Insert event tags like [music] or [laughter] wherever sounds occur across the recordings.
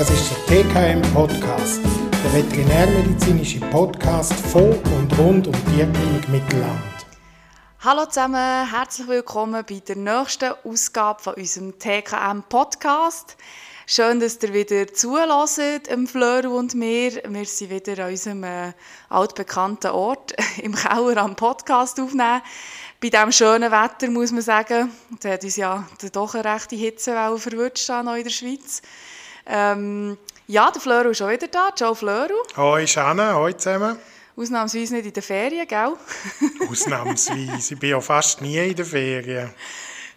Das ist der TKM Podcast, der veterinärmedizinische Podcast von und rund um die Tierklinik Mittelland. Hallo zusammen, herzlich willkommen bei der nächsten Ausgabe von unserem TKM Podcast. Schön, dass ihr wieder zulässt, im Fleur und mir. Wir sind wieder an unserem äh, altbekannten Ort [laughs] im Keller am Podcast aufnehmen. Bei diesem schönen Wetter muss man sagen, da hat uns ja doch eine rechte Hitzewelle verwünscht in der Schweiz. Ähm, ja, der Fleur ist schon wieder da. Ciao Fleur. Hoi Shanna, hoi zusammen. Ausnahmsweise nicht in den Ferien, gell? [laughs] Ausnahmsweise. Ich bin ja fast nie in den Ferien.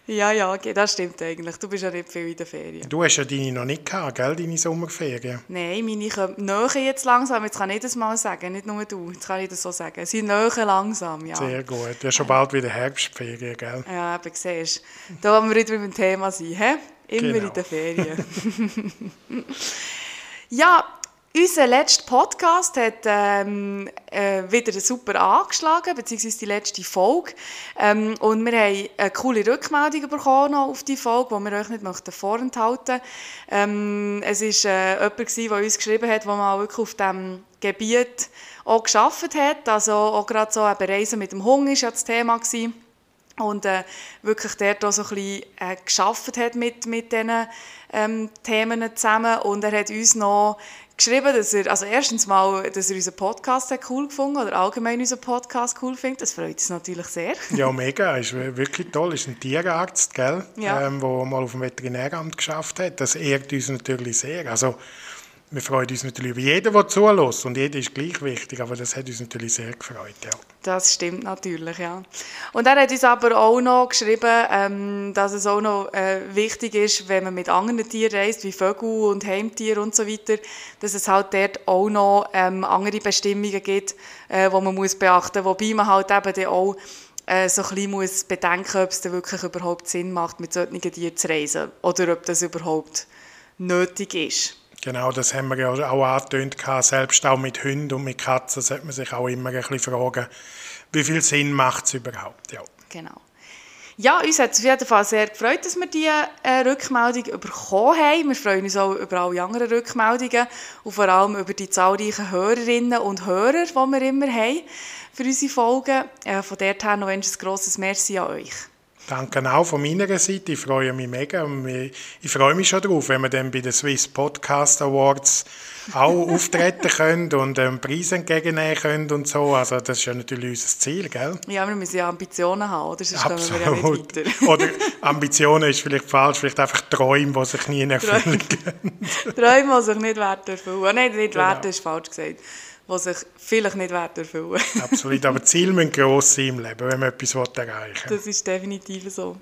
Ja, ja, das stimmt eigentlich. Du bist ja nicht viel in den Ferien. Du hast ja deine noch nicht gehabt, gell, deine Sommerferien? Nein, meine kommen näher jetzt langsam. Jetzt kann ich das mal sagen, nicht nur du. Jetzt kann ich das so sagen. Sie näher langsam, ja. Sehr gut. Du hast schon bald wieder Herbstferien, gell? Ja, eben, siehst du. Da wollen wir wieder beim Thema sein, hä? Immer genau. in den Ferien. [laughs] ja, unser letzter Podcast hat ähm, äh, wieder super angeschlagen, beziehungsweise die letzte Folge. Ähm, und wir haben eine coole Rückmeldung bekommen auf die Folge, die wir euch nicht möchten vorenthalten ähm, Es war äh, jemand, der uns geschrieben hat, der mal wirklich auf diesem Gebiet auch gearbeitet hat. Also auch gerade so eben Reisen mit dem Hunger war ja das Thema. Gewesen und äh, wirklich dort auch so ein bisschen äh, geschafft hat mit, mit diesen ähm, Themen zusammen und er hat uns noch geschrieben, dass er, also erstens mal, dass er unseren Podcast hat cool gefunden oder allgemein unseren Podcast cool findet. Das freut uns natürlich sehr. Ja, mega. Ist wirklich toll. Ist ein Tierarzt, gell? Ja. Ähm, der mal auf dem Veterinäramt geschafft hat. Das ehrt uns natürlich sehr. Also wir freuen uns natürlich über jeden, der zulässt. Und jeder ist gleich wichtig, aber das hat uns natürlich sehr gefreut. Ja. Das stimmt natürlich, ja. Und er hat uns aber auch noch geschrieben, ähm, dass es auch noch äh, wichtig ist, wenn man mit anderen Tieren reist, wie Vögel und Heimtiere und so weiter, dass es halt dort auch noch ähm, andere Bestimmungen gibt, äh, die man muss beachten muss. Wobei man halt eben dann auch äh, so ein bisschen muss bedenken ob es wirklich überhaupt Sinn macht, mit solchen Tieren zu reisen. Oder ob das überhaupt nötig ist. Genau, das haben wir ja auch angetönt. Selbst auch mit Hunden und mit Katzen sollte man sich auch immer ein bisschen fragen, wie viel Sinn macht es überhaupt. Ja. Genau. Ja, uns hat es auf jeden Fall sehr gefreut, dass wir diese äh, Rückmeldung bekommen haben. Wir freuen uns auch über alle anderen Rückmeldungen und vor allem über die zahlreichen Hörerinnen und Hörer, die wir immer haben für unsere Folgen. Äh, von dort her noch ein grosses Merci an euch. Danke auch von meiner Seite. Ich freue mich mega. Ich freue mich schon darauf, wenn wir dann bei den Swiss Podcast Awards auch [laughs] auftreten können und ähm, Preise entgegennehmen können und so. Also das ist ja natürlich unser Ziel, gell? Ja, wir müssen ja Ambitionen haben, oder? Sonst Absolut. wir ja nicht oder Ambitionen ist vielleicht falsch, vielleicht einfach Träume, die sich nie erfüllen Träume, die sich nicht werden erfüllen. Nein, nicht genau. ist falsch gesagt die sich vielleicht nicht erfüllen [laughs] Absolut, aber Ziele müssen gross sein im Leben, wenn man etwas erreichen will. Das ist definitiv so.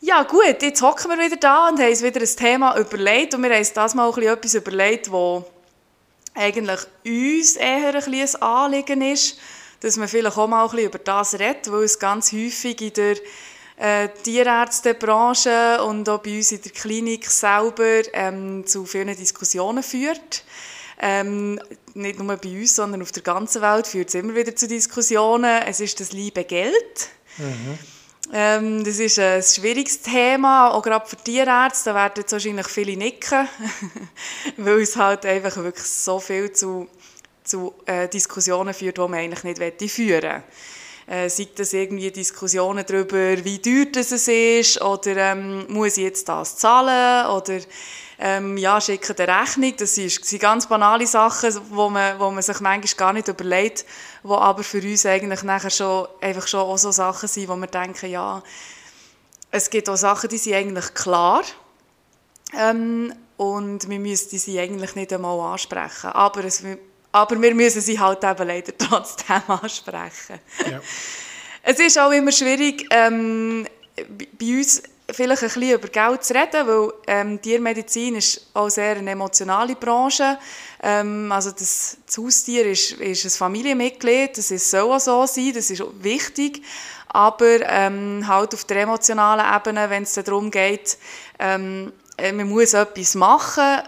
Ja gut, jetzt hocken wir wieder da und haben uns wieder ein Thema überlegt und wir haben uns das mal etwas überlegt, wo eigentlich uns eher ein, ein Anliegen ist, dass man vielleicht auch mal ein bisschen über das redet, weil es ganz häufig in der äh, Tierärztebranche und auch bei uns in der Klinik selber ähm, zu vielen Diskussionen führt. Ähm, nicht nur bei uns, sondern auf der ganzen Welt führt es immer wieder zu Diskussionen. Es ist das liebe Geld. Mhm. Ähm, das ist ein schwieriges Thema, auch gerade für Tierärzte. Da werden jetzt wahrscheinlich viele nicken, [laughs] weil es halt einfach wirklich so viel zu, zu äh, Diskussionen führt, die man eigentlich nicht führen möchte. Äh, sei das irgendwie Diskussionen darüber, wie teuer das ist, oder ähm, muss ich jetzt das zahlen, oder ähm, ja, schicken eine Rechnung. Das sind, sind ganz banale Sachen, wo man, wo man sich manchmal gar nicht überlegt, wo aber für uns eigentlich nachher schon, einfach schon auch so Sachen sind, wo wir denken, ja, es gibt auch Sachen, die sind eigentlich klar ähm, und wir müssten sie eigentlich nicht einmal ansprechen. Aber, es, aber wir müssen sie halt eben leider [laughs] trotzdem ansprechen. Ja. Es ist auch immer schwierig, ähm, bei uns vielleicht ein bisschen über Geld zu reden, weil ähm, Tiermedizin ist auch sehr eine emotionale Branche. Ähm, also das, das Haustier ist, ist ein Familienmitglied, das ist, soll auch so sein, das ist wichtig. Aber ähm, halt auf der emotionalen Ebene, wenn es darum geht, ähm, äh, man muss etwas machen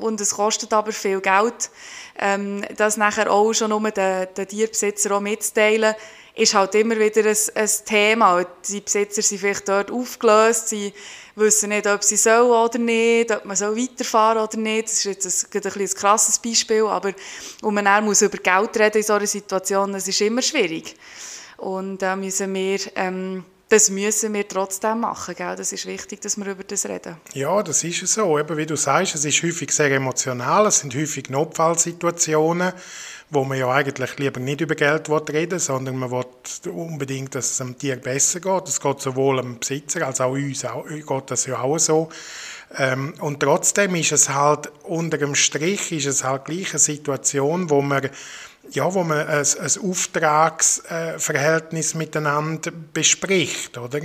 und es kostet aber viel Geld, ähm, das nachher auch schon um den, den Tierbesitzer auch mitzuteilen, ist halt immer wieder ein, ein Thema. Die Besitzer sind vielleicht dort aufgelöst, sie wissen nicht, ob sie sollen oder nicht, ob man so weiterfahren oder nicht. Das ist jetzt ein, ein, ein krasses Beispiel, aber und man dann muss über Geld reden in so einer Situation, das ist immer schwierig. Und da müssen wir ähm, das müssen wir trotzdem machen. Gell? Das ist wichtig, dass wir über das reden. Ja, das ist so. Eben, wie du sagst, es ist häufig sehr emotional. Es sind häufig Notfallsituationen, wo man ja eigentlich lieber nicht über Geld reden sondern man will unbedingt, dass es dem Tier besser geht. Es geht sowohl dem Besitzer als auch uns auch, geht das ja auch so. Ähm, und trotzdem ist es halt unter dem Strich ist es halt gleich eine Situation, wo man ja, wo man ein, ein Auftragsverhältnis miteinander bespricht, oder?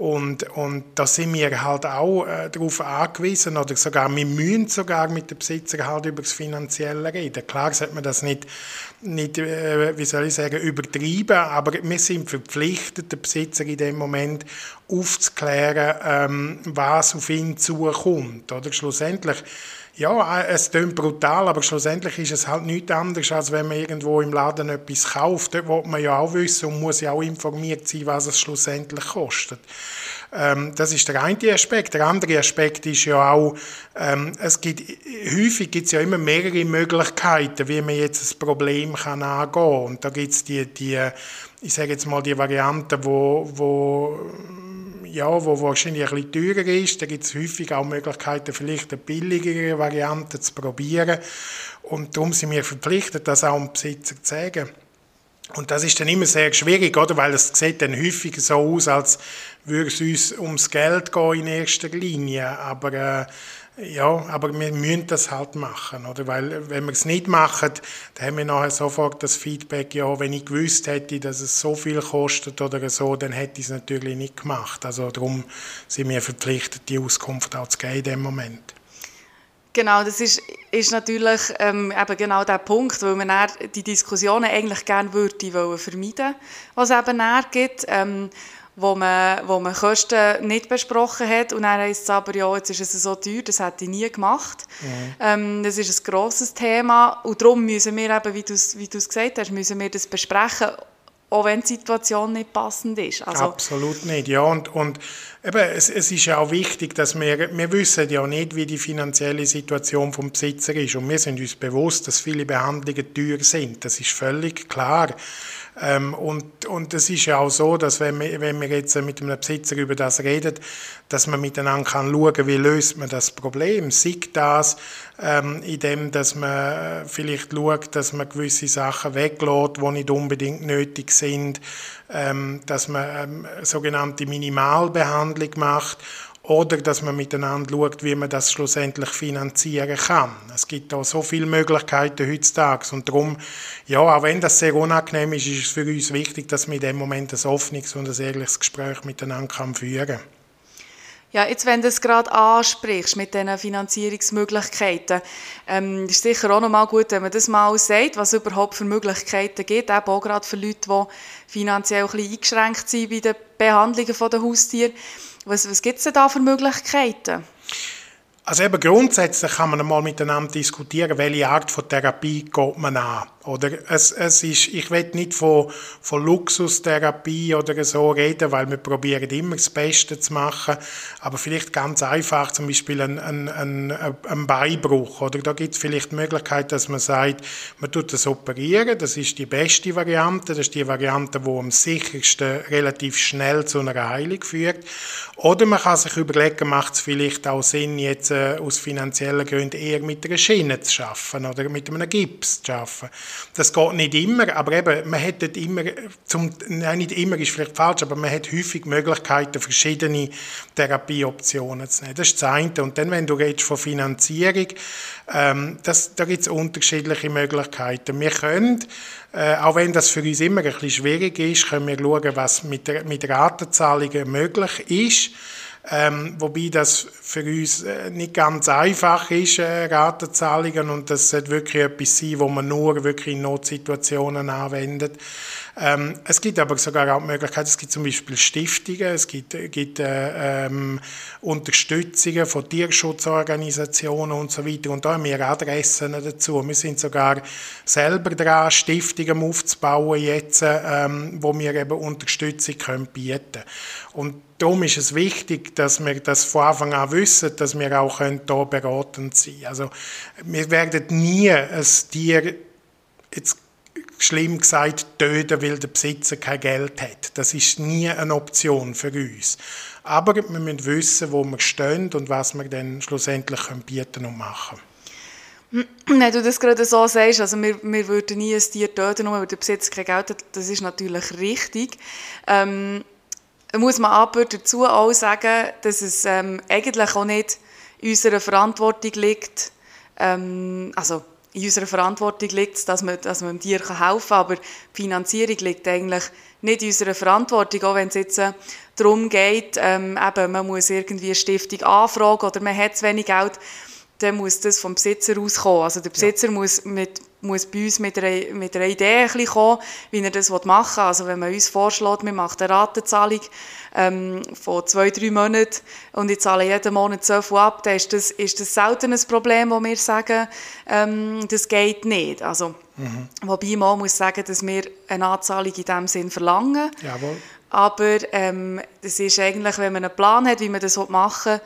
Und, und da sind wir halt auch äh, darauf angewiesen, oder sogar, wir müssen sogar mit dem Besitzer halt über das Finanzielle reden. Klar sollte man das nicht, nicht äh, wie soll ich sagen, übertreiben, aber wir sind verpflichtet, den Besitzer in dem Moment aufzuklären, ähm, was auf ihn zukommt, oder? Schlussendlich ja, es klingt brutal, aber schlussendlich ist es halt nichts anderes, als wenn man irgendwo im Laden etwas kauft. Dort will man ja auch wissen und muss ja auch informiert sein, was es schlussendlich kostet. Ähm, das ist der eine Aspekt. Der andere Aspekt ist ja auch, ähm, es gibt, häufig gibt es ja immer mehrere Möglichkeiten, wie man jetzt ein Problem kann angehen kann. Und da gibt es die, die, ich sage jetzt mal die Variante, wo, wo ja, wo wahrscheinlich ein bisschen teurer ist. Da gibt es häufig auch Möglichkeiten, vielleicht eine billigere Variante zu probieren. Und darum sind wir verpflichtet, das auch dem Besitzer zu sagen. Und das ist dann immer sehr schwierig, oder? Weil es sieht dann häufig so aus, als würde es uns ums Geld gehen in erster Linie. Aber äh, ja, aber wir müssen das halt machen, oder? Weil, wenn wir es nicht machen, dann haben wir nachher sofort das Feedback, ja, wenn ich gewusst hätte, dass es so viel kostet oder so, dann hätte ich es natürlich nicht gemacht. Also darum sind wir verpflichtet, die Auskunft auch zu geben in dem Moment. Genau, das ist, ist natürlich ähm, eben genau der Punkt, weil man die Diskussionen eigentlich gerne würde vermeiden, was eben näher. Ähm, wo man, wo man Kosten nicht besprochen hat und dann heisst es aber, ja, jetzt ist es so teuer, das hätte ich nie gemacht. Mhm. Ähm, das ist ein grosses Thema und darum müssen wir eben, wie du es wie gesagt hast, müssen wir das besprechen, auch wenn die Situation nicht passend ist. Also, Absolut nicht, ja. Und, und eben, es, es ist ja auch wichtig, dass wir, wir wissen ja nicht, wie die finanzielle Situation vom Besitzer ist. Und wir sind uns bewusst, dass viele Behandlungen teuer sind. Das ist völlig klar. Ähm, und, und es ist ja auch so, dass wenn wir, wenn wir jetzt mit einem Besitzer über das reden, dass man miteinander kann schauen, wie löst man das Problem. Sieht das, ähm, indem dass man vielleicht schaut, dass man gewisse Sachen weglässt, die nicht unbedingt nötig sind, ähm, dass man ähm, sogenannte Minimalbehandlung macht oder dass man miteinander schaut, wie man das schlussendlich finanzieren kann. Es gibt da so viele Möglichkeiten heutzutage und darum, ja, auch wenn das sehr unangenehm ist, ist es für uns wichtig, dass man in dem Moment ein offenes und ein ehrliches Gespräch miteinander kann führen kann. Ja, jetzt, wenn du es gerade ansprichst mit diesen Finanzierungsmöglichkeiten, ähm, ist sicher auch nochmal gut, wenn man das mal sagt, was es überhaupt für Möglichkeiten gibt, eben auch gerade für Leute, die finanziell ein bisschen eingeschränkt sind bei den Behandlungen der Haustiere. Was, was gibt es denn da für Möglichkeiten? Also eben grundsätzlich kann man mal miteinander diskutieren, welche Art von Therapie geht man an. Oder es, es ist, ich will nicht von, von Luxustherapie oder so reden, weil wir probieren immer das Beste zu machen. Aber vielleicht ganz einfach, zum Beispiel ein, ein, ein, ein Beinbruch. Oder da gibt es vielleicht die Möglichkeit, dass man sagt, man tut das operieren. Das ist die beste Variante. Das ist die Variante, die am sichersten relativ schnell zu einer Heilung führt. Oder man kann sich überlegen, macht es vielleicht auch Sinn, jetzt äh, aus finanziellen Gründen eher mit einer Schiene zu arbeiten oder mit einem Gips zu arbeiten. Das geht nicht immer, aber eben, man hat immer, zum, nein, nicht immer ist vielleicht falsch, aber man hat häufig Möglichkeiten, verschiedene Therapieoptionen zu nehmen. Das ist das eine. Und dann, wenn du redest von Finanzierung, ähm, das, da gibt es unterschiedliche Möglichkeiten. Wir können, äh, auch wenn das für uns immer ein bisschen schwierig ist, können wir schauen, was mit, mit Ratenzahlungen möglich ist. Ähm, wobei das für uns äh, nicht ganz einfach ist, äh, Ratenzahlungen, und das sollte wirklich etwas sein, wo man nur wirklich in Notsituationen anwendet. Ähm, es gibt aber sogar auch Möglichkeiten, es gibt zum Beispiel Stiftungen, es gibt, gibt äh, ähm, Unterstützungen von Tierschutzorganisationen und so weiter. Und da haben wir Adressen dazu. Wir sind sogar selber dran, Stiftungen aufzubauen jetzt, ähm, wo wir eben Unterstützung können bieten können. Und darum ist es wichtig, dass wir das von Anfang an wissen, dass wir auch hier beratend sein können. Also, wir werden nie ein Tier jetzt schlimm gesagt, töten, weil der Besitzer kein Geld hat. Das ist nie eine Option für uns. Aber wir müssen wissen, wo wir stehen und was wir dann schlussendlich bieten und machen Wenn du das gerade so sagst, also wir, wir würden nie ein Tier töten, nur weil der Besitzer kein Geld hat, das ist natürlich richtig. Ähm, muss man aber dazu auch sagen, dass es ähm, eigentlich auch nicht in unserer Verantwortung liegt, ähm, also in unserer Verantwortung liegt dass man, dass man dem Tier helfen kann, aber die Finanzierung liegt eigentlich nicht in unserer Verantwortung, auch wenn es jetzt äh, darum geht, ähm, eben, man muss irgendwie eine Stiftung anfragen oder man hat zu wenig Geld, dann muss das vom Besitzer auskommen. Also der Besitzer ja. muss, mit, muss bei uns mit einer, mit einer Idee ein kommen, wie er das machen will. Also wenn man uns vorschlägt, wir machen eine Ratenzahlung ähm, von zwei, drei Monaten und ich zahle jeden Monat so viel ab, dann ist das, ist das selten ein Problem, wo wir sagen, ähm, das geht nicht. Also, mhm. Wobei man muss sagen, dass wir eine Anzahlung in diesem Sinn verlangen. Jawohl. Aber ähm, das ist eigentlich, wenn man einen Plan hat, wie man das machen will,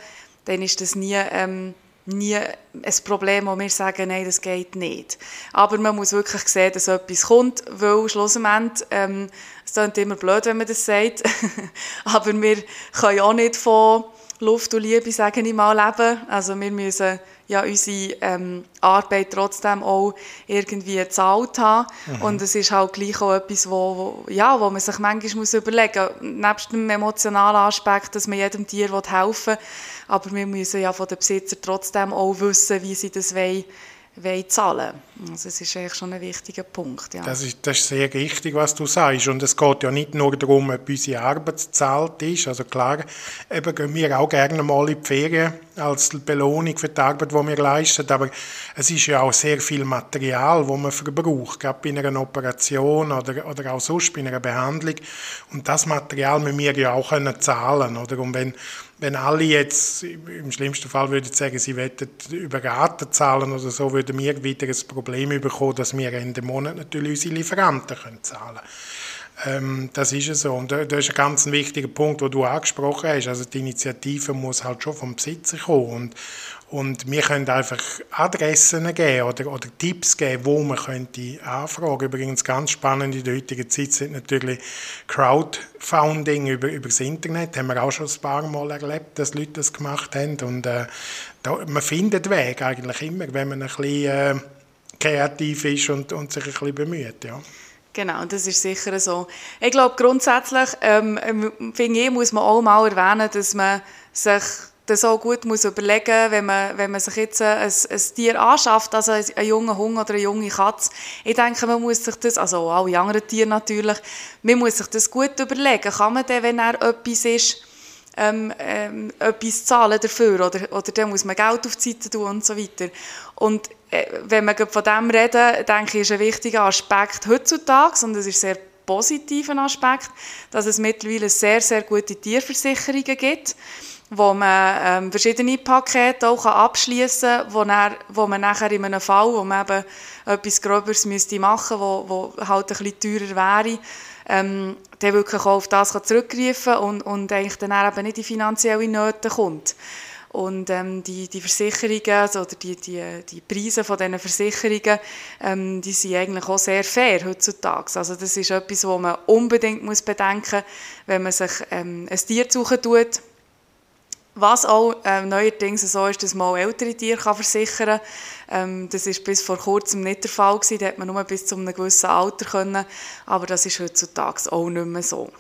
dann ist das nie... Ähm, nie ein Problem, wo wir sagen, nein, das geht nicht. Aber man muss wirklich sehen, dass etwas kommt, weil schlussendlich, ähm, es klingt immer blöd, wenn man das sagt, [laughs] aber wir können auch nicht von Luft und Liebe, sage ich mal, leben. Also wir müssen ja unsere ähm, Arbeit trotzdem auch irgendwie gezahlt haben. Mhm. Und es ist halt gleich auch etwas, wo, wo, ja, wo man sich manchmal muss überlegen muss, nebst dem emotionalen Aspekt, dass man jedem Tier helfen will, aber wir müssen ja von den Besitzern trotzdem auch wissen, wie sie das wollen, wollen zahlen Also das ist eigentlich schon ein wichtiger Punkt. Ja. Das, ist, das ist sehr richtig, was du sagst. Und es geht ja nicht nur darum, ob unsere Arbeit zahlt ist. Also klar, eben gehen wir auch gerne mal in die Ferien als Belohnung für die Arbeit, die wir leisten. Aber es ist ja auch sehr viel Material, das man verbraucht, gerade bei einer Operation oder, oder auch sonst bei einer Behandlung. Und das Material müssen wir ja auch können zahlen. Oder? Und wenn wenn alle jetzt im schlimmsten Fall würden sagen, sie wollten über Raten zahlen oder so, würden wir wieder ein Problem bekommen, dass wir Ende Monat natürlich unsere Lieferanten können zahlen können. Ähm, das ist es so. Und das ist ein ganz wichtiger Punkt, den du angesprochen hast. Also die Initiative muss halt schon vom Besitzer kommen. Und, und wir können einfach Adressen geben oder, oder Tipps geben, wo man könnte anfragen. Übrigens ganz spannend in der heutigen Zeit sind natürlich Crowdfunding über, über das Internet. Haben wir auch schon ein paar Mal erlebt, dass Leute das gemacht haben. Und äh, da, man findet Weg eigentlich immer, wenn man ein bisschen äh, kreativ ist und, und sich ein bisschen bemüht. Ja. Genau, das ist sicher so. Ich glaube, grundsätzlich ähm finde ich, muss man auch mal erwähnen, dass man sich das auch gut muss überlegen wenn man, wenn man sich jetzt ein, ein Tier anschafft, also ein junger Hund oder eine junge Katze. Ich denke, man muss sich das, also auch alle anderen Tiere natürlich, man muss sich das gut überlegen. Kann man dann, wenn er etwas ist, ähm, ähm, etwas zahlen dafür oder, oder dann muss man Geld auf die Seite tun und so weiter. Und äh, wenn wir von dem reden, denke ich, ist ein wichtiger Aspekt heutzutage, und das ist sehr positiver Aspekt, dass es mittlerweile sehr, sehr gute Tierversicherungen gibt wo man ähm, verschiedene Pakete auch abschließen kann, wo, wo man nachher in einem Fall, wo man eben etwas Gröberes müsste machen müsste, wo, wo halt ein bisschen teurer wäre, ähm, der wirklich auch auf das zurückgreifen und, und eigentlich dann eben nicht in finanzielle Nöte kommt. Und ähm, die, die Versicherungen also, oder die, die, die Preise von diesen Versicherungen, ähm, die sind eigentlich auch sehr fair heutzutage. Also das ist etwas, was man unbedingt muss bedenken muss, wenn man sich ähm, ein Tier suchen tut was auch ähm, neuerdings so ist, dass man auch ältere Tiere kann versichern kann. Ähm, das war bis vor kurzem nicht der Fall gewesen. Da hat man nur bis zu einem gewissen Alter können. Aber das ist heutzutage auch nicht mehr so.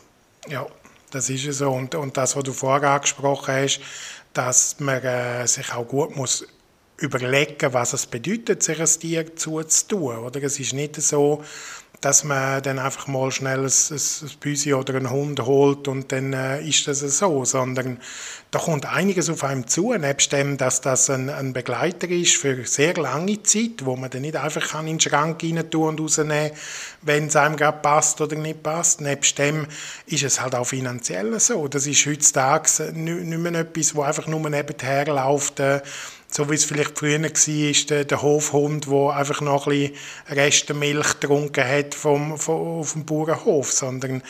Ja, das ist so. Und, und das, was du vorher angesprochen hast, dass man äh, sich auch gut muss überlegen, was es bedeutet, sich ein Tier zuzutun. Oder? Es ist nicht so, dass man dann einfach mal schnell ein, ein, Büsi oder einen Hund holt und dann äh, ist das so, sondern da kommt einiges auf einem zu, nebst dem, dass das ein, ein, Begleiter ist für sehr lange Zeit, wo man dann nicht einfach kann in den Schrank rein tun und rausnehmen wenn es einem gerade passt oder nicht passt. Nebst dem ist es halt auch finanziell so. Das ist heutzutage nicht mehr etwas, wo einfach nur nebenher läuft, äh, so wie es vielleicht früher war, der, der Hofhund, der einfach noch ein bisschen Reste Milch getrunken hat vom, vom, auf dem Bauernhof, sondern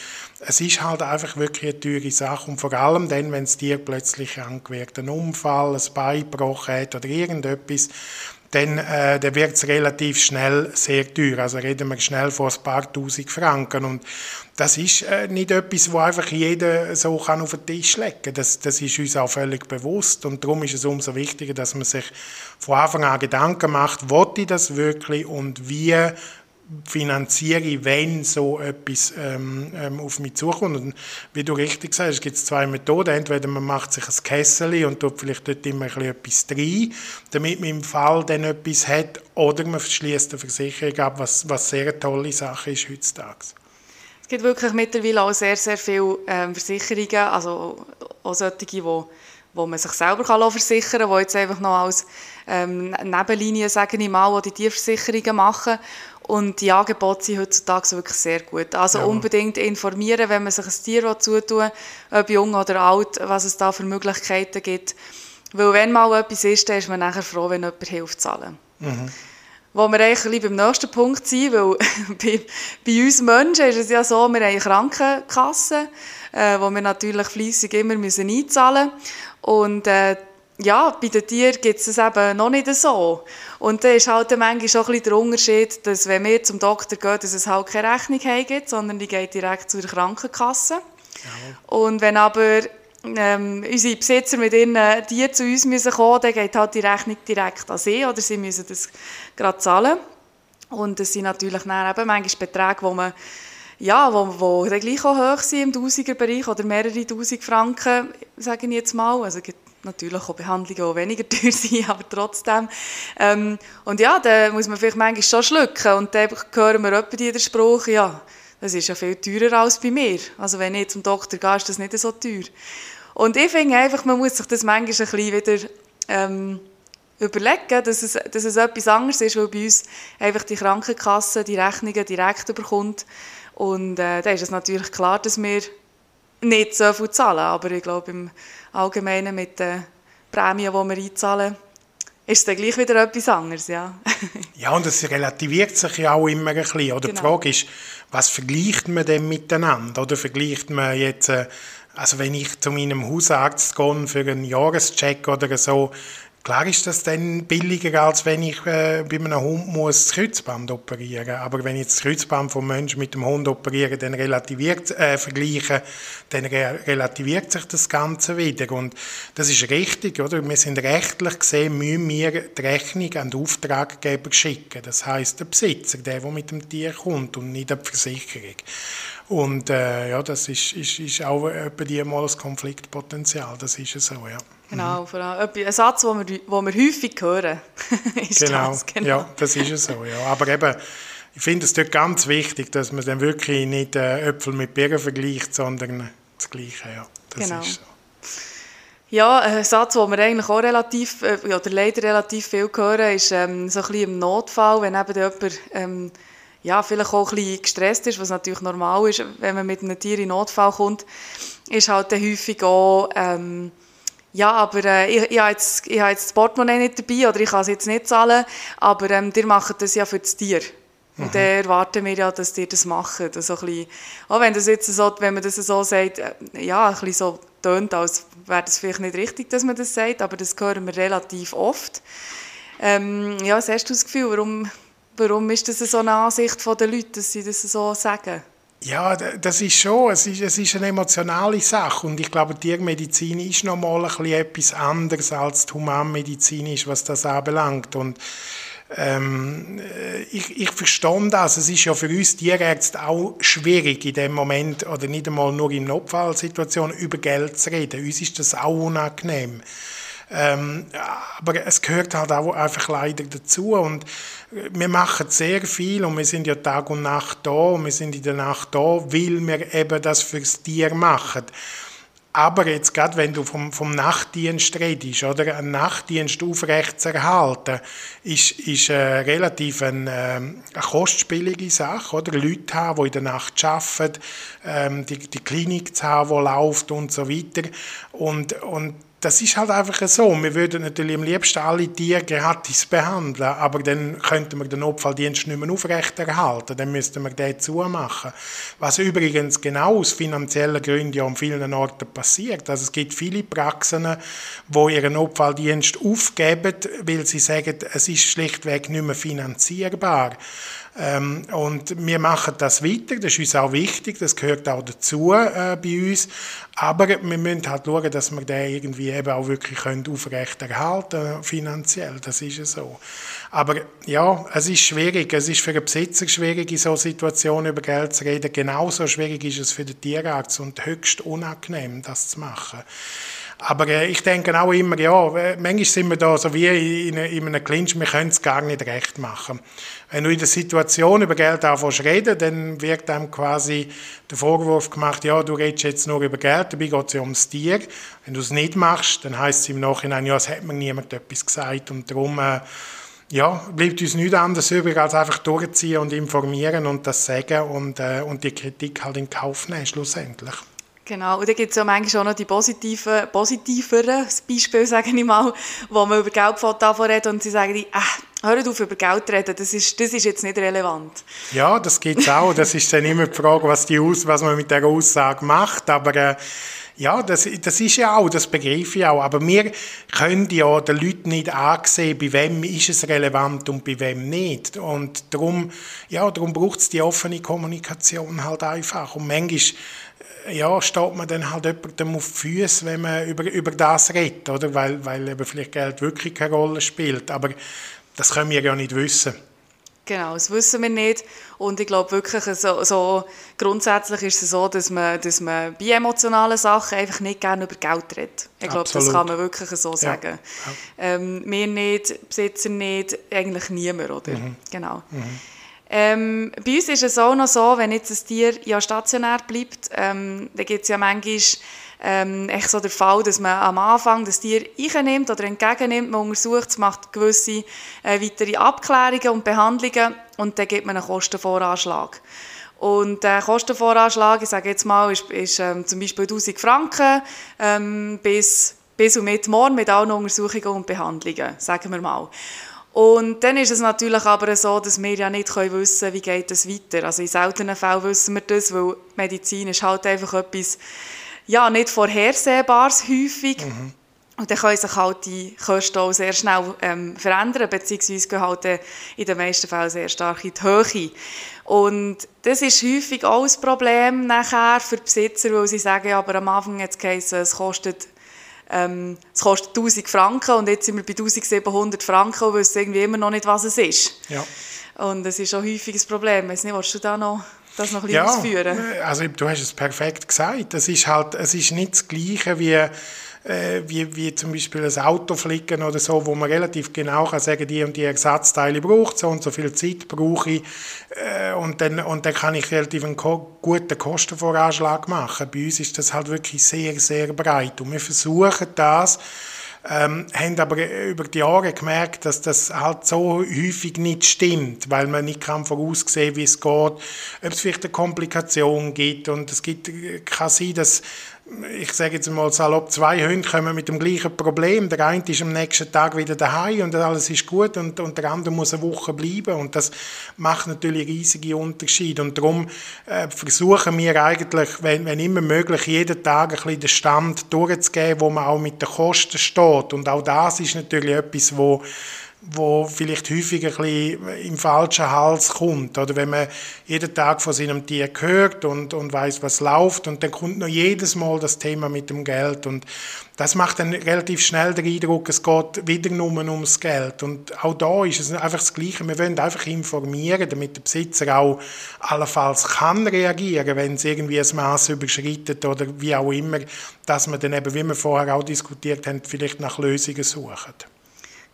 es ist halt einfach wirklich eine teure Sache. Und vor allem dann, wenn es dir plötzlich angewirkt, ein Unfall, ein Bein gebrochen hat oder irgendetwas, dann, äh, dann wird es relativ schnell sehr teuer. Also reden wir schnell von ein paar tausend Franken. Und das ist äh, nicht etwas, wo einfach jeder so kann auf den Tisch legen kann. Das, das ist uns auch völlig bewusst. Und darum ist es umso wichtiger, dass man sich von Anfang an Gedanken macht, wollte ich das wirklich und wie finanziere wenn so etwas ähm, ähm, auf mich zukommt. Und wie du richtig sagst, gibt es zwei Methoden. Entweder man macht sich ein Kessel und tut vielleicht dort immer ein etwas rein, damit man im Fall dann etwas hat, oder man schließt eine Versicherung ab, was, was sehr eine tolle Sache ist heutzutage. Es gibt wirklich mittlerweile auch sehr, sehr viele ähm, Versicherungen, also auch solche, die wo man sich selber kann versichern kann, die jetzt einfach noch als ähm, Nebenlinie, sage ich mal, die Tierversicherungen machen. Und die Angebote sind heutzutage wirklich sehr gut. Also ja. unbedingt informieren, wenn man sich ein Tier zutun ob jung oder alt, was es da für Möglichkeiten gibt. Weil wenn mal etwas ist, dann ist man nachher froh, wenn jemand hilft zahlen. Mhm. Wo wir eigentlich beim nächsten Punkt sind, weil [laughs] bei, bei, uns Menschen ist es ja so, wir haben eine Krankenkasse, äh, wo wir natürlich fleissig immer müssen einzahlen müssen. Und äh, ja, bei den Tieren gibt es das eben noch nicht so. Und da ist halt manchmal schon ein bisschen der Unterschied, dass wenn wir zum Doktor gehen, dass es halt keine Rechnung gibt, sondern die geht direkt zur Krankenkasse. Ja. Und wenn aber ähm, unsere Besitzer mit ihren Tieren zu uns müssen kommen, dann geht halt die Rechnung direkt an sie oder sie müssen das gerade zahlen. Und das sind natürlich dann eben manchmal Beträge, wo man ja, wo, wo dann gleich auch hoch sind im Tausigerbereich oder mehrere Tausend Franken, sage ich jetzt mal. Also natürlich auch Behandlungen, die weniger [laughs] teuer sind, aber trotzdem. Ähm, und ja, da muss man vielleicht manchmal schon schlucken und dann hören wir etwa den Spruch, ja, das ist ja viel teurer als bei mir. Also wenn ich zum Doktor gehe, ist das nicht so teuer. Und ich finde einfach, man muss sich das manchmal ein bisschen wieder ähm, überlegen, dass es, dass es etwas anderes ist, weil bei uns einfach die Krankenkasse die Rechnungen direkt überkommt. Und äh, da ist es natürlich klar, dass wir nicht so viel zahlen. Aber ich glaube, im Allgemeinen mit den Prämien, die wir einzahlen, ist es dann gleich wieder etwas anderes, ja. [laughs] ja, und es relativiert sich ja auch immer ein bisschen. Oder genau. die Frage ist, was vergleicht man denn miteinander? Oder vergleicht man jetzt, äh, also wenn ich zu meinem Hausarzt gehe für einen Jahrescheck oder so, Klar ist das dann billiger, als wenn ich äh, bei einem Hund muss das Kreuzband operieren muss. Aber wenn ich das Kreuzband vom Menschen mit dem Hund operiere, dann relativiert, äh, vergleichen, dann re relativiert sich das Ganze wieder. Und das ist richtig, oder? Wir sind rechtlich gesehen, müssen wir die Rechnung an den Auftraggeber schicken. Das heißt der Besitzer, der, der mit dem Tier kommt und nicht die Versicherung. Und äh, ja, das ist, ist, ist auch etwa die mal das Konfliktpotenzial. Das ist so, ja. Genau, vor allem ein Satz, den wir, den wir häufig hören. [laughs] ist genau. Das, genau, ja, das ist es so. Ja. Aber eben, ich finde es dort ganz wichtig, dass man dann wirklich nicht äh, Äpfel mit Birnen vergleicht, sondern das Gleiche. Ja. Das genau. ist so. Ja, ein Satz, den wir eigentlich auch relativ, äh, oder leider relativ viel hören, ist ähm, so ein bisschen im Notfall, wenn eben jemand ähm, ja, vielleicht auch ein bisschen gestresst ist, was natürlich normal ist, wenn man mit einem Tier in Notfall kommt, ist halt dann häufig auch... Ähm, ja, aber äh, ich, ich habe jetzt, ich habe jetzt das Portemonnaie nicht dabei oder ich kann es jetzt nicht zahlen, aber ähm, ihr macht das ja für das Tier. Und mhm. dann erwarten wir ja, dass ihr das macht. Also ein bisschen, auch wenn, das jetzt so, wenn man das so sagt, äh, ja, ein bisschen so tönt, als wäre das vielleicht nicht richtig, dass man das sagt, aber das hören wir relativ oft. Ähm, ja, was hast du das Gefühl, warum, warum ist das so eine Ansicht der Leute, dass sie das so sagen? Ja, das ist schon, es ist, es ist eine emotionale Sache und ich glaube, die Tiermedizin ist noch mal ein bisschen etwas anderes als die Humanmedizin ist, was das anbelangt und ähm, ich, ich verstehe das. Es ist ja für uns Tierärzte auch schwierig in dem Moment oder nicht einmal nur in Notfallsituationen über Geld zu reden. Uns ist das auch unangenehm. Ähm, aber es gehört halt auch einfach leider dazu und wir machen sehr viel und wir sind ja Tag und Nacht da und wir sind in der Nacht da, weil wir eben das fürs Tier machen. Aber jetzt gerade, wenn du vom, vom Nachtdienst redest, oder einen Nachtdienst aufrechtzuerhalten, ist, ist äh, relativ ein, äh, eine kostspielige Sache, oder? Leute haben, die in der Nacht arbeiten, ähm, die, die Klinik zu haben, die läuft und so weiter. Und, und das ist halt einfach so. Wir würden natürlich am liebsten alle Tiere gratis behandeln, aber dann könnten wir den Notfalldienst nicht mehr aufrechterhalten. Dann müssten wir den zumachen. Was übrigens genau aus finanziellen Gründen ja an vielen Orten passiert. Also es gibt viele Praxen, wo ihren Notfalldienst aufgeben, weil sie sagen, es ist schlichtweg nicht mehr finanzierbar. Ähm, und wir machen das weiter, das ist uns auch wichtig, das gehört auch dazu äh, bei uns. Aber wir müssen halt schauen, dass wir den irgendwie eben auch wirklich können aufrechterhalten finanziell, das ist so. Aber ja, es ist schwierig, es ist für einen Besitzer schwierig, in so Situationen über Geld zu reden. Genauso schwierig ist es für den Tierarzt und höchst unangenehm, das zu machen. Aber äh, ich denke auch immer, ja, manchmal sind wir da so wie in, in einem Clinch, wir können es gar nicht recht machen. Wenn du in der Situation über Geld anfängst reden, dann wird einem quasi der Vorwurf gemacht, ja, du redest jetzt nur über Geld, dabei geht es ja ums Tier. Wenn du es nicht machst, dann heißt es im Nachhinein, ja, es hat mir niemand etwas gesagt und darum... Äh, ja, bleibt uns nichts anderes übrig, als einfach durchziehen und informieren und das sagen und, äh, und die Kritik halt in Kauf nehmen, schlussendlich. Genau, und dann gibt es ja manchmal auch noch die positiven, positiveren Beispiele, sage ich mal, wo man über Geld reden und sie sagen, äh, hör auf über Geld zu reden, das ist, das ist jetzt nicht relevant. Ja, das gibt es auch. Das ist dann immer die Frage, was, die Aus, was man mit der Aussage macht. Aber äh, ja, das, das ist ja auch, das begreife ich auch. Aber wir können ja den Leuten nicht ansehen, bei wem ist es relevant und bei wem nicht. Und darum, ja, darum braucht es die offene Kommunikation halt einfach. Und manchmal ja, steht man dann halt jemandem auf die Füße, wenn man über, über das redet, oder? Weil, weil eben vielleicht Geld wirklich keine Rolle spielt. Aber das können wir ja nicht wissen. Genau, das wissen wir nicht. Und ich glaube wirklich, so, so, grundsätzlich ist es so, dass man, dass man bei emotionalen Sachen einfach nicht gerne über Geld redet. Ich glaube, das kann man wirklich so sagen. Ja. Ähm, wir nicht, Besitzer nicht, eigentlich niemand, oder? Mhm. Genau. Mhm. Ähm, bei uns ist es auch noch so, wenn jetzt ein Tier ja stationär bleibt, ähm, dann gibt es ja manchmal ähm, echt so der Fall, dass man am Anfang das Tier einnimmt oder entgegennimmt, man untersucht es, macht gewisse äh, weitere Abklärungen und Behandlungen und dann gibt man einen Kostenvoranschlag. Und der Kostenvoranschlag, ich sage jetzt mal, ist, ist ähm, zum Beispiel 1000 Franken ähm, bis, bis und mit morgen mit allen Untersuchungen und Behandlungen, sagen wir mal. Und dann ist es natürlich aber so, dass wir ja nicht wissen können, wie geht es weiter. Also in seltenen Fällen wissen wir das, weil Medizin ist halt einfach etwas, ja, nicht Vorhersehbares häufig. Mhm. Und dann können sich halt die Kosten auch sehr schnell ähm, verändern, beziehungsweise gehen halt in den meisten Fällen sehr stark in die Höhe. Und das ist häufig auch ein Problem nachher für Besitzer, weil sie sagen, aber am Anfang es es kostet ähm, es kostet 1000 Franken und jetzt sind wir bei 1700 Franken und wissen irgendwie immer noch nicht, was es ist. Ja. Und das ist auch häufig ein Problem. Weiß nicht, willst du da noch das noch ein bisschen ja, ausführen? also du hast es perfekt gesagt. Es ist halt, es ist nicht das Gleiche wie äh, wie, wie zum Beispiel ein Auto flicken oder so, wo man relativ genau kann sagen, die und die Ersatzteile braucht, so und so viel Zeit brauche ich. Äh, und, dann, und dann kann ich relativ einen ko guten Kostenvoranschlag machen. Bei uns ist das halt wirklich sehr, sehr breit. Und wir versuchen das, ähm, haben aber über die Jahre gemerkt, dass das halt so häufig nicht stimmt, weil man nicht kann voraussehen, wie es geht, ob es vielleicht eine Komplikation gibt. Und es gibt, kann sein, dass ich sage jetzt mal salopp, zwei Hunde kommen mit dem gleichen Problem. Der eine ist am nächsten Tag wieder daheim und alles ist gut und, und der andere muss eine Woche bleiben. Und das macht natürlich riesige Unterschiede. Und darum äh, versuchen wir eigentlich, wenn, wenn immer möglich, jeden Tag ein bisschen den Stand durchzugeben, wo man auch mit den Kosten steht. Und auch das ist natürlich etwas, wo wo vielleicht häufig ein bisschen im falschen Hals kommt. Oder wenn man jeden Tag von seinem Tier hört und, und weiß, was läuft und dann kommt noch jedes Mal das Thema mit dem Geld und das macht dann relativ schnell den Eindruck, es geht wieder nur ums Geld. Und auch da ist es einfach das Gleiche. Wir wollen einfach informieren, damit der Besitzer auch allenfalls kann reagieren, wenn es irgendwie ein Maß überschreitet oder wie auch immer, dass man dann eben, wie wir vorher auch diskutiert haben, vielleicht nach Lösungen suchen.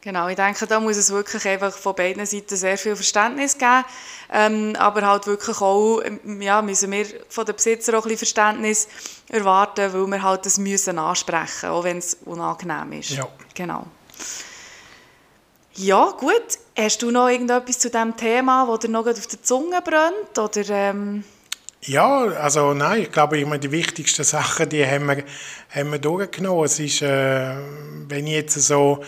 Genau, ich denke, da muss es wirklich einfach von beiden Seiten sehr viel Verständnis geben, ähm, aber halt wirklich auch, ähm, ja, müssen wir von den Besitzern auch ein bisschen Verständnis erwarten, weil wir halt das müssen ansprechen, auch wenn es unangenehm ist. Ja. Genau. Ja, gut. Hast du noch irgendetwas zu diesem Thema, das dir noch auf der Zunge brennt, oder... Ähm ja, also nein, ich glaube, ich meine, die wichtigsten Sachen, die haben wir, haben wir durchgenommen. Es ist, äh, wenn ich jetzt so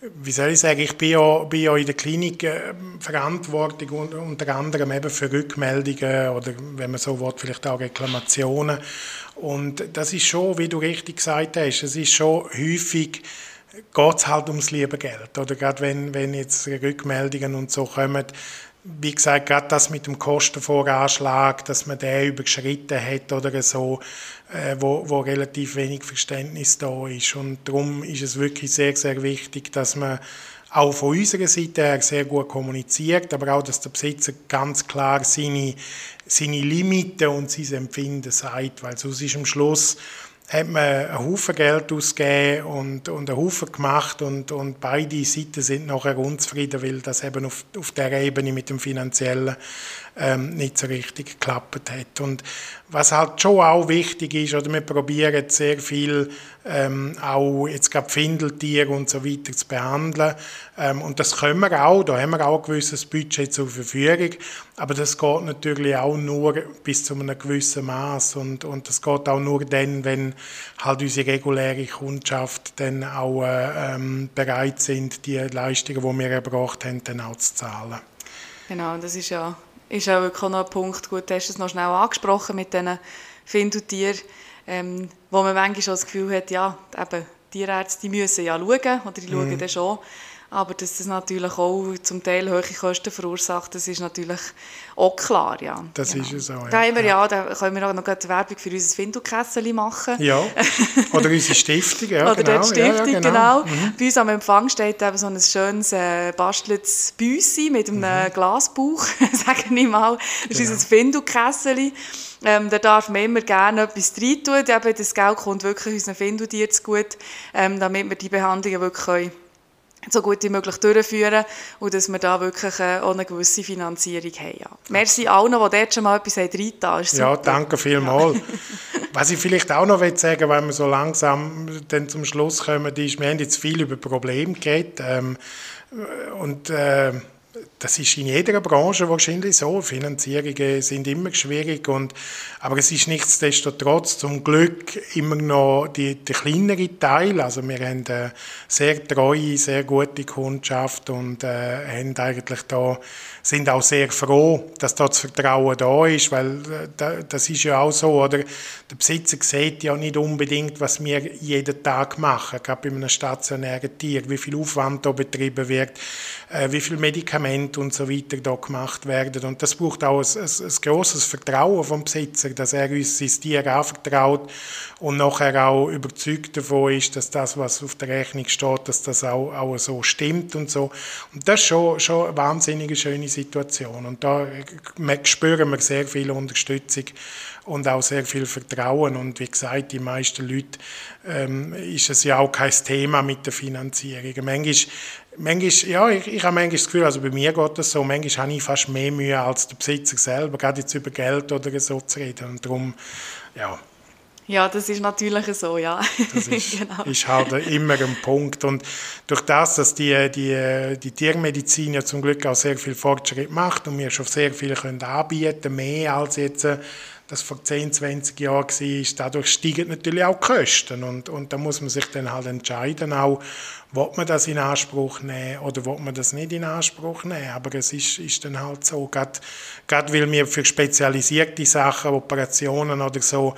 wie soll ich sagen, ich bin ja, bin ja in der Klinik äh, verantwortlich unter anderem eben für Rückmeldungen oder, wenn man so will, vielleicht auch Reklamationen. Und das ist schon, wie du richtig gesagt hast, es ist schon häufig, geht es halt ums liebe Geld. Oder gerade wenn, wenn jetzt Rückmeldungen und so kommen, wie gesagt, gerade das mit dem Kostenvoranschlag, dass man den überschritten hat oder so, äh, wo, wo relativ wenig Verständnis da ist. Und darum ist es wirklich sehr, sehr wichtig, dass man auch von unserer Seite her sehr gut kommuniziert, aber auch, dass der Besitzer ganz klar seine, seine Limiten und sein Empfinden sagt, weil sonst ist am Schluss hat man einen Haufen Geld ausgegeben und, und einen Haufen gemacht und, und beide Seiten sind nachher unzufrieden, weil das eben auf, auf der Ebene mit dem Finanziellen ähm, nicht so richtig geklappt hat. Und was halt schon auch wichtig ist, oder wir probieren sehr viel ähm, auch jetzt gerade Findeltiere und so weiter zu behandeln. Ähm, und das können wir auch, da haben wir auch ein gewisses Budget zur Verfügung, aber das geht natürlich auch nur bis zu einem gewissen Maß und, und das geht auch nur dann, wenn halt unsere reguläre Kundschaft dann auch äh, ähm, bereit sind, die Leistungen, die wir erbracht haben, dann auch zu zahlen. Genau, das ist ja ist ja wirklich noch ein Punkt, gut, du hast es noch schnell angesprochen mit diesen Findeltieren ähm, wo man manchmal schon das Gefühl hat, ja, eben, Tierärzte die müssen ja schauen, oder die schauen mhm. dann schon. Aber dass das natürlich auch zum Teil hohe Kosten verursacht, das ist natürlich auch klar, ja. Das genau. ist es auch, ja. Da, haben wir, ja, da können wir auch noch eine Werbung für unser Findelkessel machen. Ja, [laughs] oder unsere Stiftung, ja, Oder genau. die Stiftung, ja, genau. genau. Mhm. Bei uns am Empfang steht eben so ein schönes äh, basteltes Büssi mit einem mhm. Glasbauch, [laughs] sagen wir mal. Das genau. ist unser Findelkessel. Ähm, da darf man immer gerne etwas reintun. Eben, das Geld kommt wirklich unseren Findeltieren zu gut, ähm, damit wir die Behandlungen wirklich können so gut wie möglich durchführen und dass wir da wirklich äh, auch eine gewisse Finanzierung haben. Ja. Merci allen, die dort schon mal etwas reingetan haben. Ja, danke vielmals. Ja. [laughs] Was ich vielleicht auch noch sagen wenn wir so langsam dann zum Schluss kommen, ist, wir haben jetzt viel über Probleme geredet ähm, und äh, das ist in jeder Branche wahrscheinlich so. Finanzierungen sind immer schwierig, und, aber es ist nichtsdestotrotz zum Glück immer noch die, der kleinere Teil. Also wir haben eine sehr treue, sehr gute Kundschaft und äh, haben eigentlich da, sind auch sehr froh, dass da das Vertrauen da ist, weil äh, das ist ja auch so, oder? Der Besitzer sieht ja nicht unbedingt, was wir jeden Tag machen, gerade bei einem stationären Tier, wie viel Aufwand da betrieben wird, äh, wie viel Medikamente und so weiter da gemacht werden. Und das braucht auch ein, ein, ein grosses Vertrauen vom Besitzer, dass er uns sein Tier anvertraut und nachher auch überzeugt davon ist, dass das, was auf der Rechnung steht, dass das auch, auch so stimmt und so. Und das ist schon, schon eine wahnsinnige schöne Situation. Und da spüren wir sehr viel Unterstützung und auch sehr viel Vertrauen. Und wie gesagt, die meisten Leute ähm, ist es ja auch kein Thema mit der Finanzierung. Manchmal, manchmal ja, ich, ich habe manchmal das Gefühl, also bei mir geht das so, manchmal habe ich fast mehr Mühe als der Besitzer selber, gerade jetzt über Geld oder so zu reden. Und darum, ja, ja, das ist natürlich so, ja. Das [laughs] ist, genau. ist halt immer ein Punkt. Und durch das, dass die, die, die Tiermedizin ja zum Glück auch sehr viel Fortschritt macht und wir schon sehr viel können anbieten mehr als jetzt äh, das vor 10, 20 Jahren war, dadurch steigen natürlich auch die Kosten. Und, und da muss man sich dann halt entscheiden, auch, will man das in Anspruch nehmen oder will man das nicht in Anspruch nehmen. Aber es ist, ist dann halt so, gerade, gerade weil wir für spezialisierte Sachen, Operationen oder so,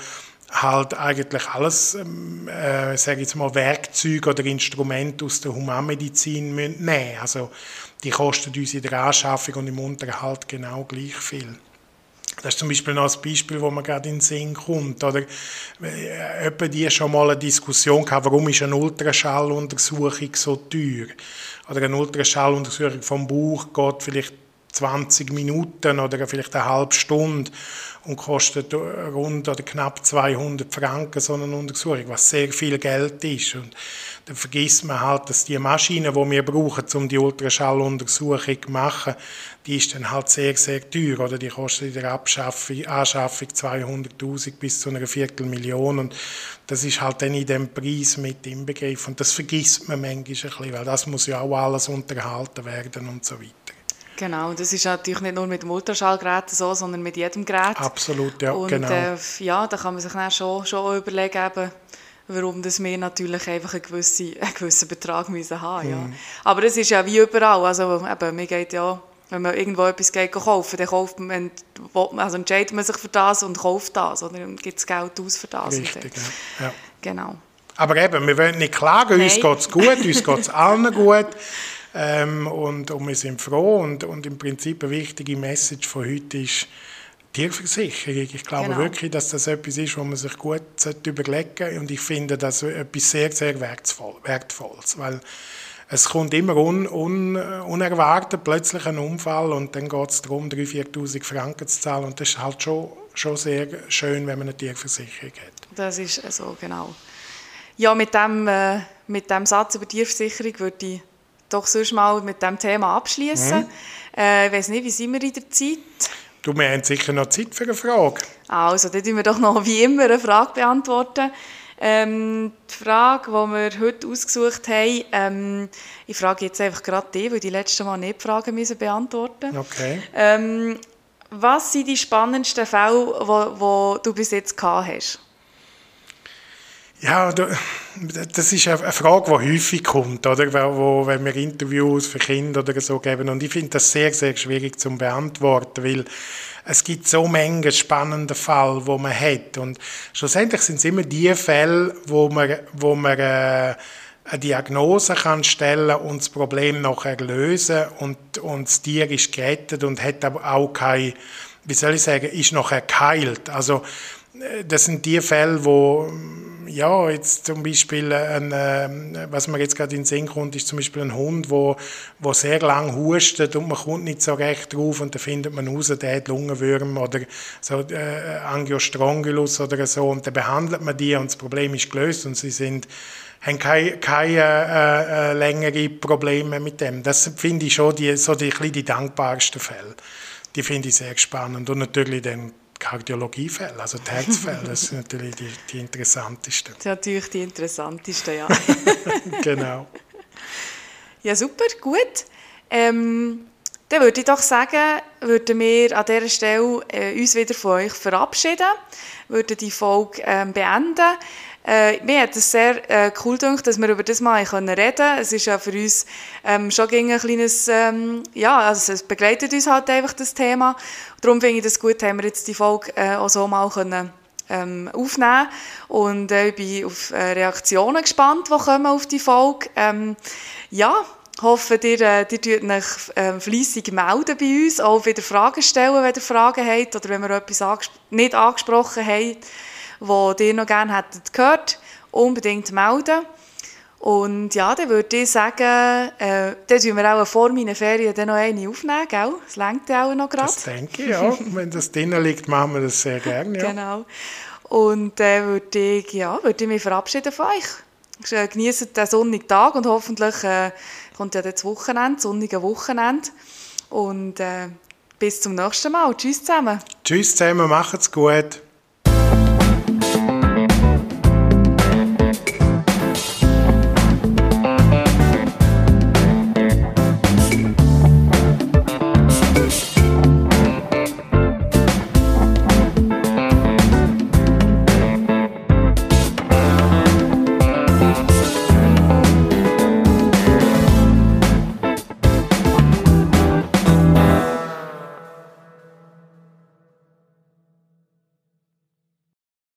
halt eigentlich alles, ähm, äh, sage jetzt mal, Werkzeuge oder Instrumente aus der Humanmedizin nehmen müssen. Also die kosten uns in der Anschaffung und im Unterhalt genau gleich viel. Das ist zum Beispiel noch ein Beispiel, wo man gerade in den Sinn kommt. Oder äh, die schon mal eine Diskussion gehabt, warum ist eine Ultraschalluntersuchung so teuer? Oder eine Ultraschalluntersuchung vom Bauch geht vielleicht 20 Minuten oder vielleicht eine halbe Stunde und kostet rund oder knapp 200 Franken so eine Untersuchung, was sehr viel Geld ist. Und dann vergisst man halt, dass die Maschine, die wir brauchen, um die Ultraschalluntersuchung zu machen, die ist dann halt sehr, sehr teuer. Oder die kostet in der Anschaffung 200'000 bis zu einer Viertelmillion. Und das ist halt dann in dem Preis mit inbegriffen. Und das vergisst man manchmal ein bisschen, weil das muss ja auch alles unterhalten werden und so weiter. Genau, das ist natürlich nicht nur mit dem Ultraschallgerät so, sondern mit jedem Gerät. Absolut, ja, und, genau. Äh, ja, da kann man sich dann schon, schon überlegen, eben, warum das wir natürlich einfach einen gewissen, [laughs] einen gewissen Betrag müssen haben müssen. Mhm. Ja. Aber es ist ja wie überall, also eben, mir geht ja, wenn man irgendwo etwas geht kaufen, dann kauft man, also entscheidet man sich für das und kauft das, oder dann gibt es Geld aus für das. Richtig, ja. ja. Genau. Aber eben, wir wollen nicht klagen, Nein. uns geht es gut, uns geht es allen gut. [laughs] Ähm, und, und wir sind froh und, und im Prinzip eine wichtige Message von heute ist Tierversicherung. Ich glaube genau. wirklich, dass das etwas ist, wo man sich gut überlegen sollte und ich finde das etwas sehr, sehr wertvoll, wertvolles, weil es kommt immer un, un, unerwartet plötzlich ein Unfall und dann geht es darum, 3'000, 4'000 Franken zu zahlen und das ist halt schon, schon sehr schön, wenn man eine Tierversicherung hat. Das ist so, genau. Ja, mit dem, äh, mit dem Satz über Tierversicherung würde ich doch sonst mal mit dem Thema abschließen. Mhm. Äh, ich weiß nicht, wie sind wir in der Zeit? Du, wir haben sicher noch Zeit für eine Frage. Also, dann tun wir doch noch wie immer eine Frage beantworten. Ähm, die Frage, die wir heute ausgesucht haben, ähm, ich frage jetzt einfach gerade dich, weil die letzten Mal nicht die Fragen müssen beantworten Okay. Ähm, was sind die spannendsten Fälle, die du bis jetzt gehabt hast? Ja, das ist eine Frage, die häufig kommt, oder? Wenn wir Interviews für Kinder oder so geben. Und ich finde das sehr, sehr schwierig zu beantworten, weil es gibt so Mengen spannende Fälle, wo man hat. Und schlussendlich sind es immer die Fälle, wo man, wo man äh, eine Diagnose kann stellen und das Problem nachher lösen und, und das Tier ist gerettet und hat aber auch kein, wie soll ich sagen, ist nachher geheilt. Also, äh, das sind die Fälle, wo ja, jetzt zum Beispiel, ein, äh, was mir jetzt gerade in den Sinn kommt, ist zum Beispiel ein Hund, wo, wo sehr lang hustet und man kommt nicht so recht drauf und dann findet man raus, der hat Lungenwürm oder so äh, Angiostrongylus oder so und dann behandelt man die und das Problem ist gelöst und sie sind haben keine, keine äh, äh, längeren Probleme mit dem. Das finde ich schon die, so die, die dankbarsten Fälle. Die finde ich sehr spannend und natürlich dann Kardiologiefälle, also die Herzfälle, das sind natürlich die, die interessantesten. Das sind natürlich die interessantesten, ja. [laughs] genau. Ja, super, gut. Ähm, dann würde ich doch sagen, würden wir an dieser Stelle äh, uns wieder von euch verabschieden, würden die Folge ähm, beenden. Äh, mir hat es sehr äh, cool gedacht, dass wir über das mal reden können. Es ist ja für uns ähm, schon ein kleines, ähm, ja, also es begleitet uns halt einfach das Thema. Darum finde ich das gut, haben wir jetzt die Folge äh, auch so mal können, ähm, aufnehmen und äh, ich bin auf äh, Reaktionen gespannt, die kommen auf die Folge. Ähm, ja, hoffe, ihr, äh, ihr euch äh, fleissig melden bei uns, auch wieder Fragen stellen, wenn ihr Fragen habt oder wenn wir etwas anges nicht angesprochen haben die ihr noch gerne hättet gehört, unbedingt melden. Und ja, dann würde ich sagen, äh, dann tun wir auch vor meinen Ferien dann noch eine aufnehmen, gell? Das längt ja auch noch gerade. Das denke ich, ja. Wenn das drinnen liegt, machen wir das sehr gerne, ja. Genau. Und dann äh, würde ich, ja, würde ich mich verabschieden von euch. Äh, genießt den sonnigen Tag und hoffentlich äh, kommt ja das Wochenende, das sonnige Wochenende. Und äh, bis zum nächsten Mal. Tschüss zusammen. Tschüss zusammen, macht's gut.